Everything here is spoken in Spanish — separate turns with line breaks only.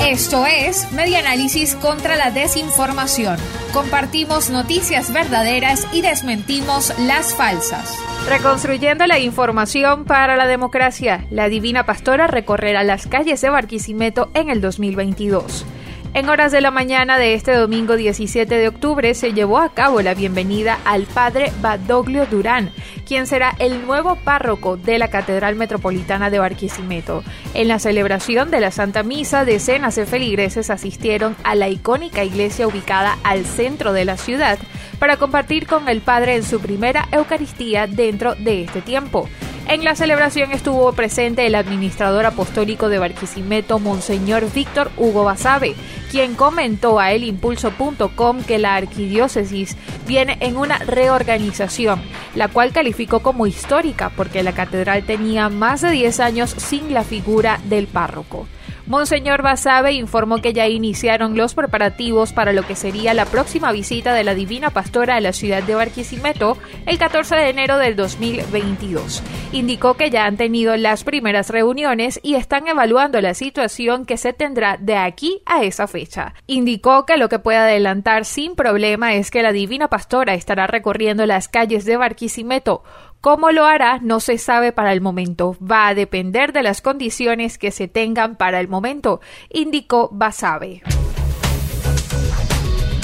Esto es Media Análisis contra la Desinformación. Compartimos noticias verdaderas y desmentimos las falsas. Reconstruyendo la información para la democracia, la Divina Pastora recorrerá las calles de Barquisimeto en el 2022. En horas de la mañana de este domingo 17 de octubre se llevó a cabo la bienvenida al padre Badoglio Durán, quien será el nuevo párroco de la Catedral Metropolitana de Barquisimeto. En la celebración de la Santa Misa, decenas de feligreses asistieron a la icónica iglesia ubicada al centro de la ciudad para compartir con el padre en su primera Eucaristía dentro de este tiempo. En la celebración estuvo presente el administrador apostólico de Barquisimeto, Monseñor Víctor Hugo Basabe, quien comentó a elimpulso.com que la arquidiócesis viene en una reorganización, la cual calificó como histórica porque la catedral tenía más de 10 años sin la figura del párroco. Monseñor Basabe informó que ya iniciaron los preparativos para lo que sería la próxima visita de la Divina Pastora a la ciudad de Barquisimeto el 14 de enero del 2022. Indicó que ya han tenido las primeras reuniones y están evaluando la situación que se tendrá de aquí a esa fecha. Indicó que lo que puede adelantar sin problema es que la Divina Pastora estará recorriendo las calles de Barquisimeto Cómo lo hará no se sabe para el momento. Va a depender de las condiciones que se tengan para el momento, indicó Basabe.